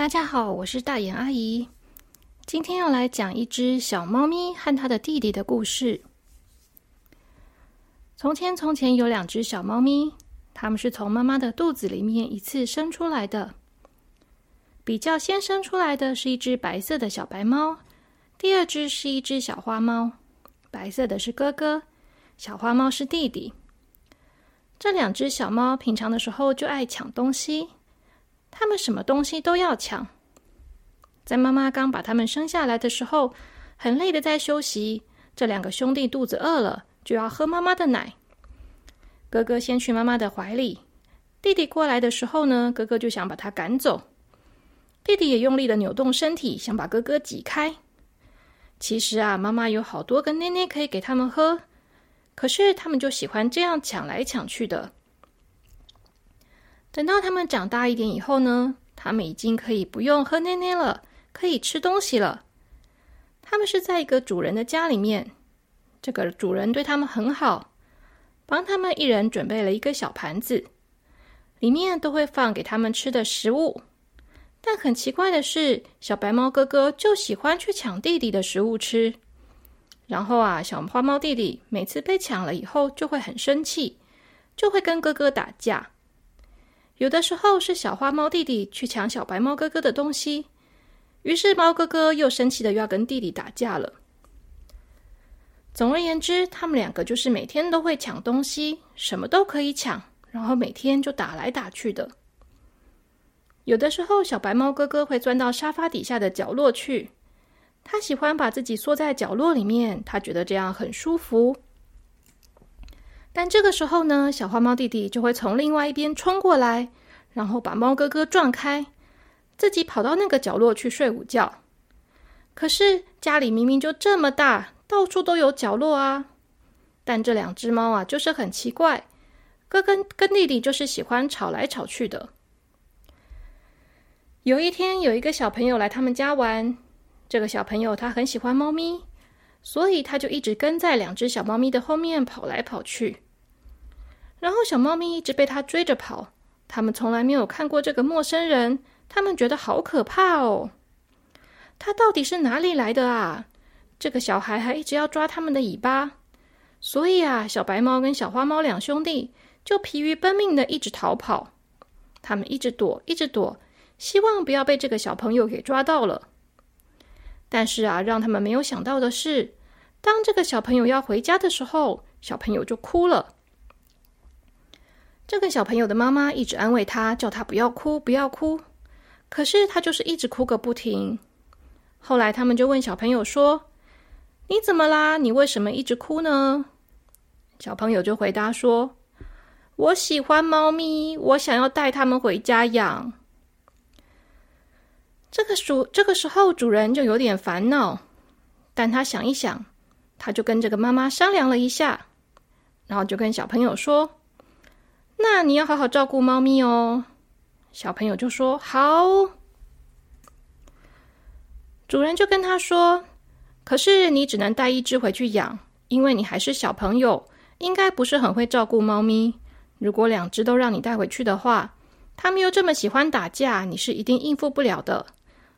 大家好，我是大眼阿姨。今天要来讲一只小猫咪和它的弟弟的故事。从前，从前有两只小猫咪，它们是从妈妈的肚子里面一次生出来的。比较先生出来的是一只白色的小白猫，第二只是一只小花猫。白色的是哥哥，小花猫是弟弟。这两只小猫平常的时候就爱抢东西。他们什么东西都要抢。在妈妈刚把他们生下来的时候，很累的在休息。这两个兄弟肚子饿了，就要喝妈妈的奶。哥哥先去妈妈的怀里，弟弟过来的时候呢，哥哥就想把他赶走。弟弟也用力的扭动身体，想把哥哥挤开。其实啊，妈妈有好多个奶奶可以给他们喝，可是他们就喜欢这样抢来抢去的。等到他们长大一点以后呢，他们已经可以不用喝奶奶了，可以吃东西了。他们是在一个主人的家里面，这个主人对他们很好，帮他们一人准备了一个小盘子，里面都会放给他们吃的食物。但很奇怪的是，小白猫哥哥就喜欢去抢弟弟的食物吃。然后啊，小花猫弟弟每次被抢了以后，就会很生气，就会跟哥哥打架。有的时候是小花猫弟弟去抢小白猫哥哥的东西，于是猫哥哥又生气的要跟弟弟打架了。总而言之，他们两个就是每天都会抢东西，什么都可以抢，然后每天就打来打去的。有的时候，小白猫哥哥会钻到沙发底下的角落去，他喜欢把自己缩在角落里面，他觉得这样很舒服。但这个时候呢，小花猫弟弟就会从另外一边冲过来，然后把猫哥哥撞开，自己跑到那个角落去睡午觉。可是家里明明就这么大，到处都有角落啊！但这两只猫啊，就是很奇怪，哥哥跟弟弟就是喜欢吵来吵去的。有一天，有一个小朋友来他们家玩，这个小朋友他很喜欢猫咪。所以他就一直跟在两只小猫咪的后面跑来跑去，然后小猫咪一直被他追着跑。他们从来没有看过这个陌生人，他们觉得好可怕哦。他到底是哪里来的啊？这个小孩还一直要抓他们的尾巴，所以啊，小白猫跟小花猫两兄弟就疲于奔命的一直逃跑。他们一直躲，一直躲，希望不要被这个小朋友给抓到了。但是啊，让他们没有想到的是，当这个小朋友要回家的时候，小朋友就哭了。这个小朋友的妈妈一直安慰他，叫他不要哭，不要哭。可是他就是一直哭个不停。后来他们就问小朋友说：“你怎么啦？你为什么一直哭呢？”小朋友就回答说：“我喜欢猫咪，我想要带它们回家养。”这个主这个时候，主人就有点烦恼，但他想一想，他就跟这个妈妈商量了一下，然后就跟小朋友说：“那你要好好照顾猫咪哦。”小朋友就说：“好。”主人就跟他说：“可是你只能带一只回去养，因为你还是小朋友，应该不是很会照顾猫咪。如果两只都让你带回去的话，他们又这么喜欢打架，你是一定应付不了的。”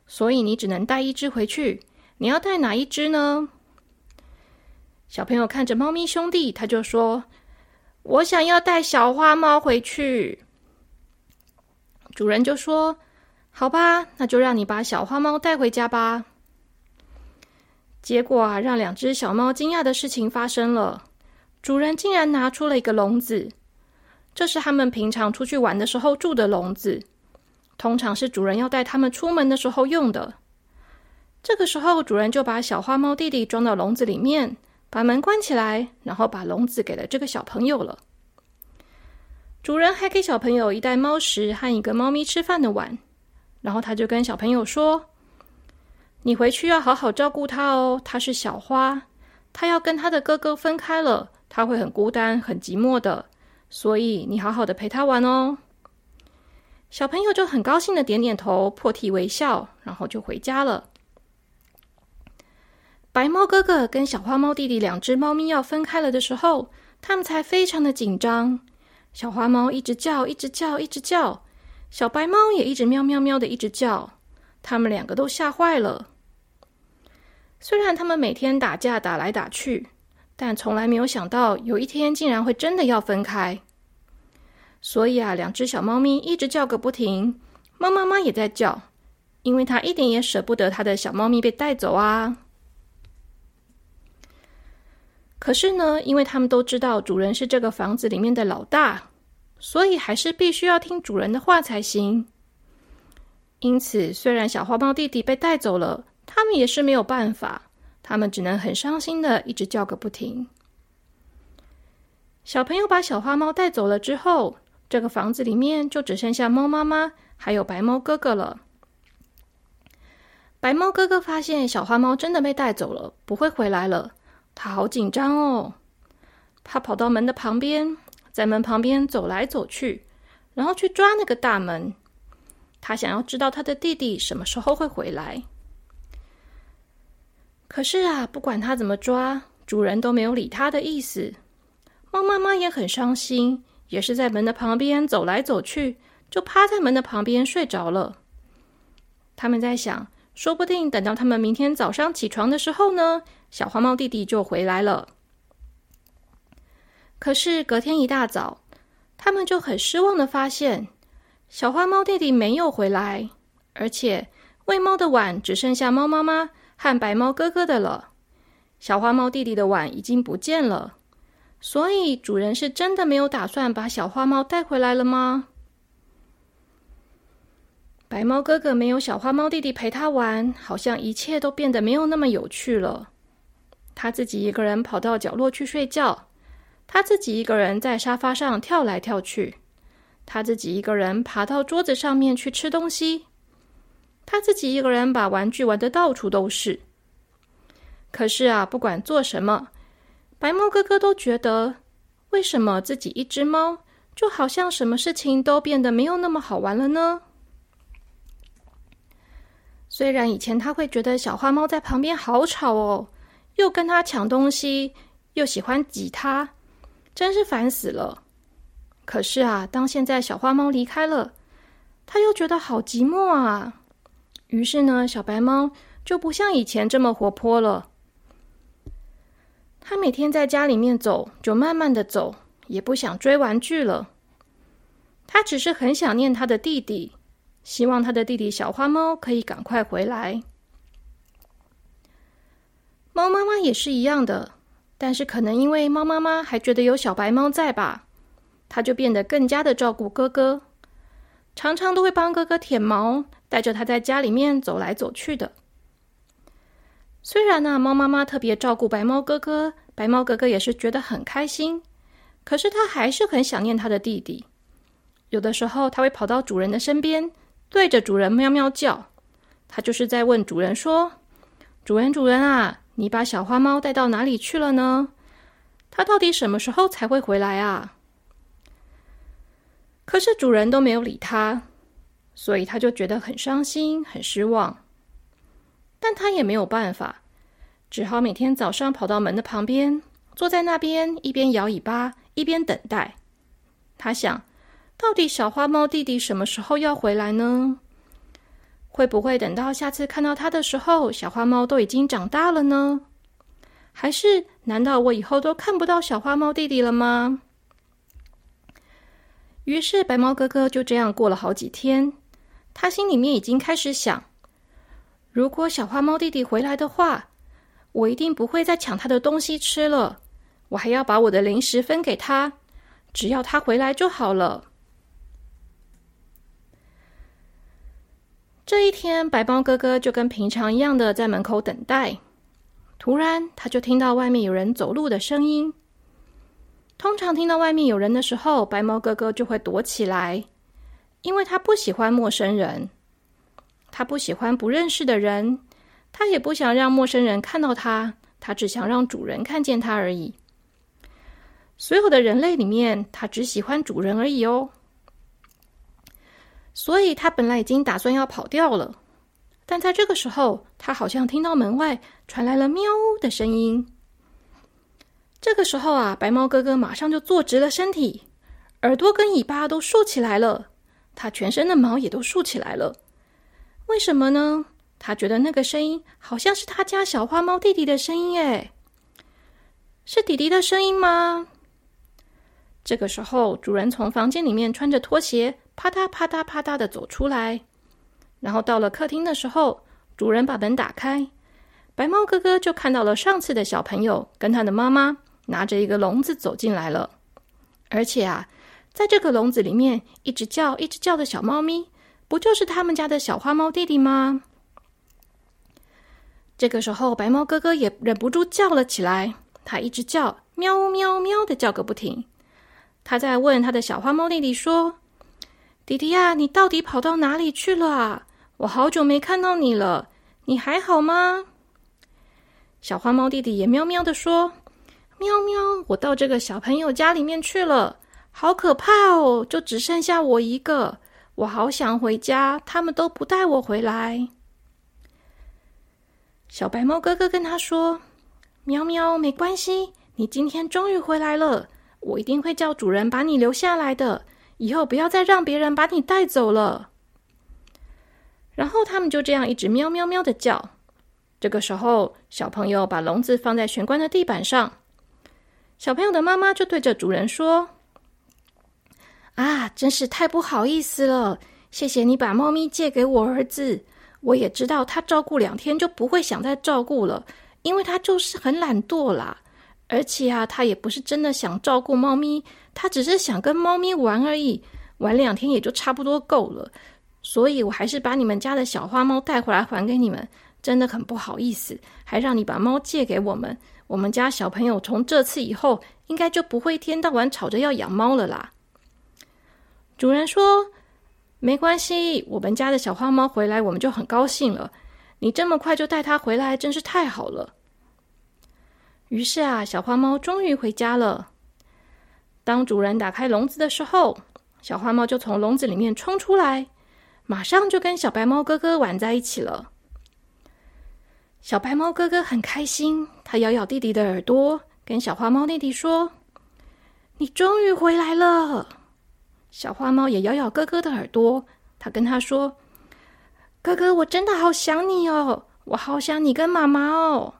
所以你只能带一只回去。你要带哪一只呢？小朋友看着猫咪兄弟，他就说：“我想要带小花猫回去。”主人就说：“好吧，那就让你把小花猫带回家吧。”结果啊，让两只小猫惊讶的事情发生了。主人竟然拿出了一个笼子，这是他们平常出去玩的时候住的笼子。通常是主人要带他们出门的时候用的。这个时候，主人就把小花猫弟弟装到笼子里面，把门关起来，然后把笼子给了这个小朋友了。主人还给小朋友一袋猫食和一个猫咪吃饭的碗，然后他就跟小朋友说：“你回去要好好照顾它哦，它是小花，它要跟它的哥哥分开了，它会很孤单、很寂寞的，所以你好好的陪它玩哦。”小朋友就很高兴的点点头，破涕为笑，然后就回家了。白猫哥哥跟小花猫弟弟两只猫咪要分开了的时候，他们才非常的紧张。小花猫一直叫，一直叫，一直叫；小白猫也一直喵喵喵的一直叫。他们两个都吓坏了。虽然他们每天打架打来打去，但从来没有想到有一天竟然会真的要分开。所以啊，两只小猫咪一直叫个不停，猫妈妈也在叫，因为它一点也舍不得它的小猫咪被带走啊。可是呢，因为他们都知道主人是这个房子里面的老大，所以还是必须要听主人的话才行。因此，虽然小花猫弟弟被带走了，他们也是没有办法，他们只能很伤心的一直叫个不停。小朋友把小花猫带走了之后。这个房子里面就只剩下猫妈妈还有白猫哥哥了。白猫哥哥发现小花猫真的被带走了，不会回来了，他好紧张哦。他跑到门的旁边，在门旁边走来走去，然后去抓那个大门。他想要知道他的弟弟什么时候会回来。可是啊，不管他怎么抓，主人都没有理他的意思。猫妈妈也很伤心。也是在门的旁边走来走去，就趴在门的旁边睡着了。他们在想，说不定等到他们明天早上起床的时候呢，小花猫弟弟就回来了。可是隔天一大早，他们就很失望的发现，小花猫弟弟没有回来，而且喂猫的碗只剩下猫妈妈和白猫哥哥的了，小花猫弟弟的碗已经不见了。所以，主人是真的没有打算把小花猫带回来了吗？白猫哥哥没有小花猫弟弟陪他玩，好像一切都变得没有那么有趣了。他自己一个人跑到角落去睡觉，他自己一个人在沙发上跳来跳去，他自己一个人爬到桌子上面去吃东西，他自己一个人把玩具玩的到处都是。可是啊，不管做什么。白猫哥哥都觉得，为什么自己一只猫就好像什么事情都变得没有那么好玩了呢？虽然以前他会觉得小花猫在旁边好吵哦，又跟他抢东西，又喜欢挤他，真是烦死了。可是啊，当现在小花猫离开了，他又觉得好寂寞啊。于是呢，小白猫就不像以前这么活泼了。他每天在家里面走，就慢慢的走，也不想追玩具了。他只是很想念他的弟弟，希望他的弟弟小花猫可以赶快回来。猫妈妈也是一样的，但是可能因为猫妈妈还觉得有小白猫在吧，他就变得更加的照顾哥哥，常常都会帮哥哥舔毛，带着他在家里面走来走去的。虽然呢，猫妈妈特别照顾白猫哥哥，白猫哥哥也是觉得很开心。可是他还是很想念他的弟弟。有的时候，他会跑到主人的身边，对着主人喵喵叫。他就是在问主人说：“主人，主人啊，你把小花猫带到哪里去了呢？它到底什么时候才会回来啊？”可是主人都没有理他，所以他就觉得很伤心、很失望。但他也没有办法，只好每天早上跑到门的旁边，坐在那边，一边摇尾巴，一边等待。他想，到底小花猫弟弟什么时候要回来呢？会不会等到下次看到他的时候，小花猫都已经长大了呢？还是，难道我以后都看不到小花猫弟弟了吗？于是，白猫哥哥就这样过了好几天，他心里面已经开始想。如果小花猫弟弟回来的话，我一定不会再抢他的东西吃了。我还要把我的零食分给他，只要他回来就好了。这一天，白猫哥哥就跟平常一样的在门口等待。突然，他就听到外面有人走路的声音。通常听到外面有人的时候，白猫哥哥就会躲起来，因为他不喜欢陌生人。他不喜欢不认识的人，他也不想让陌生人看到他，他只想让主人看见他而已。所有的人类里面，他只喜欢主人而已哦。所以他本来已经打算要跑掉了，但在这个时候，他好像听到门外传来了喵的声音。这个时候啊，白猫哥哥马上就坐直了身体，耳朵跟尾巴都竖起来了，他全身的毛也都竖起来了。为什么呢？他觉得那个声音好像是他家小花猫弟弟的声音，哎，是弟弟的声音吗？这个时候，主人从房间里面穿着拖鞋，啪嗒啪嗒啪嗒的走出来。然后到了客厅的时候，主人把门打开，白猫哥哥就看到了上次的小朋友跟他的妈妈拿着一个笼子走进来了。而且啊，在这个笼子里面一直叫、一直叫的小猫咪，不就是他们家的小花猫弟弟吗？这个时候，白猫哥哥也忍不住叫了起来，他一直叫，喵喵喵的叫个不停。他在问他的小花猫弟弟说：“弟弟呀，你到底跑到哪里去了啊？我好久没看到你了，你还好吗？”小花猫弟弟也喵喵的说：“喵喵，我到这个小朋友家里面去了，好可怕哦！就只剩下我一个，我好想回家，他们都不带我回来。”小白猫哥哥跟他说：“喵喵，没关系，你今天终于回来了。”我一定会叫主人把你留下来的，以后不要再让别人把你带走了。然后他们就这样一直喵喵喵的叫。这个时候，小朋友把笼子放在玄关的地板上，小朋友的妈妈就对着主人说：“啊，真是太不好意思了，谢谢你把猫咪借给我儿子。我也知道他照顾两天就不会想再照顾了，因为他就是很懒惰啦。”而且啊，他也不是真的想照顾猫咪，他只是想跟猫咪玩而已，玩两天也就差不多够了。所以我还是把你们家的小花猫带回来还给你们，真的很不好意思，还让你把猫借给我们。我们家小朋友从这次以后，应该就不会一天到晚吵着要养猫了啦。主人说：“没关系，我们家的小花猫回来，我们就很高兴了。你这么快就带它回来，真是太好了。”于是啊，小花猫终于回家了。当主人打开笼子的时候，小花猫就从笼子里面冲出来，马上就跟小白猫哥哥玩在一起了。小白猫哥哥很开心，他咬咬弟弟的耳朵，跟小花猫弟弟说：“你终于回来了。”小花猫也咬咬哥哥的耳朵，他跟他说：“哥哥，我真的好想你哦，我好想你跟妈妈哦。”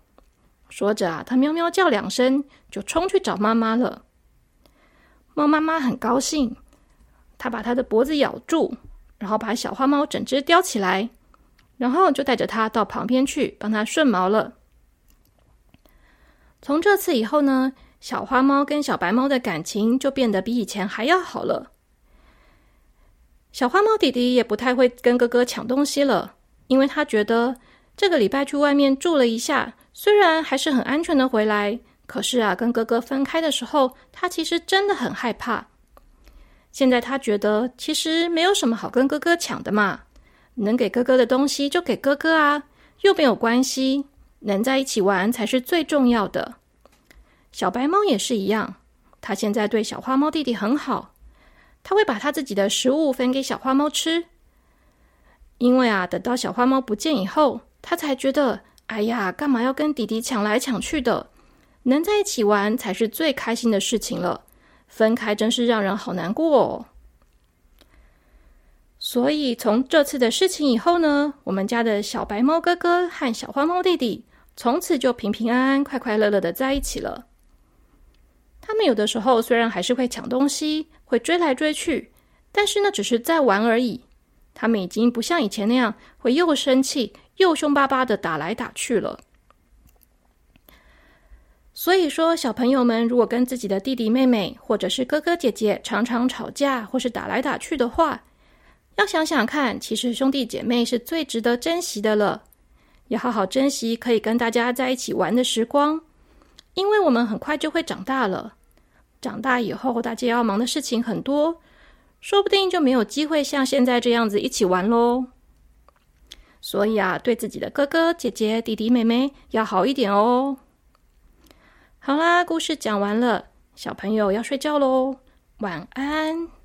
说着啊，他喵喵叫两声，就冲去找妈妈了。猫妈妈很高兴，它把它的脖子咬住，然后把小花猫整只叼起来，然后就带着它到旁边去帮它顺毛了。从这次以后呢，小花猫跟小白猫的感情就变得比以前还要好了。小花猫弟弟也不太会跟哥哥抢东西了，因为他觉得这个礼拜去外面住了一下。虽然还是很安全的回来，可是啊，跟哥哥分开的时候，他其实真的很害怕。现在他觉得，其实没有什么好跟哥哥抢的嘛，能给哥哥的东西就给哥哥啊，又没有关系，能在一起玩才是最重要的。小白猫也是一样，它现在对小花猫弟弟很好，它会把它自己的食物分给小花猫吃，因为啊，等到小花猫不见以后，它才觉得。哎呀，干嘛要跟弟弟抢来抢去的？能在一起玩才是最开心的事情了。分开真是让人好难过哦。所以从这次的事情以后呢，我们家的小白猫哥哥和小花猫弟弟从此就平平安安、快快乐乐的在一起了。他们有的时候虽然还是会抢东西，会追来追去，但是那只是在玩而已。他们已经不像以前那样会又生气。又凶巴巴的打来打去了，所以说，小朋友们如果跟自己的弟弟妹妹或者是哥哥姐姐常常吵架或是打来打去的话，要想想看，其实兄弟姐妹是最值得珍惜的了。要好好珍惜可以跟大家在一起玩的时光，因为我们很快就会长大了。长大以后，大家要忙的事情很多，说不定就没有机会像现在这样子一起玩喽。所以啊，对自己的哥哥姐姐、弟弟妹妹要好一点哦。好啦，故事讲完了，小朋友要睡觉喽，晚安。